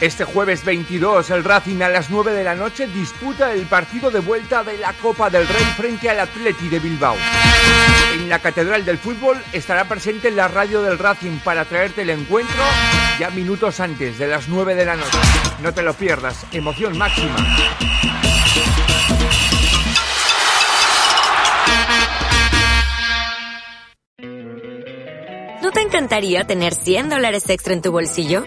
Este jueves 22, el Racing a las 9 de la noche disputa el partido de vuelta de la Copa del Rey frente al Atleti de Bilbao. En la Catedral del Fútbol estará presente la radio del Racing para traerte el encuentro ya minutos antes de las 9 de la noche. No te lo pierdas, emoción máxima. ¿No te encantaría tener 100 dólares extra en tu bolsillo?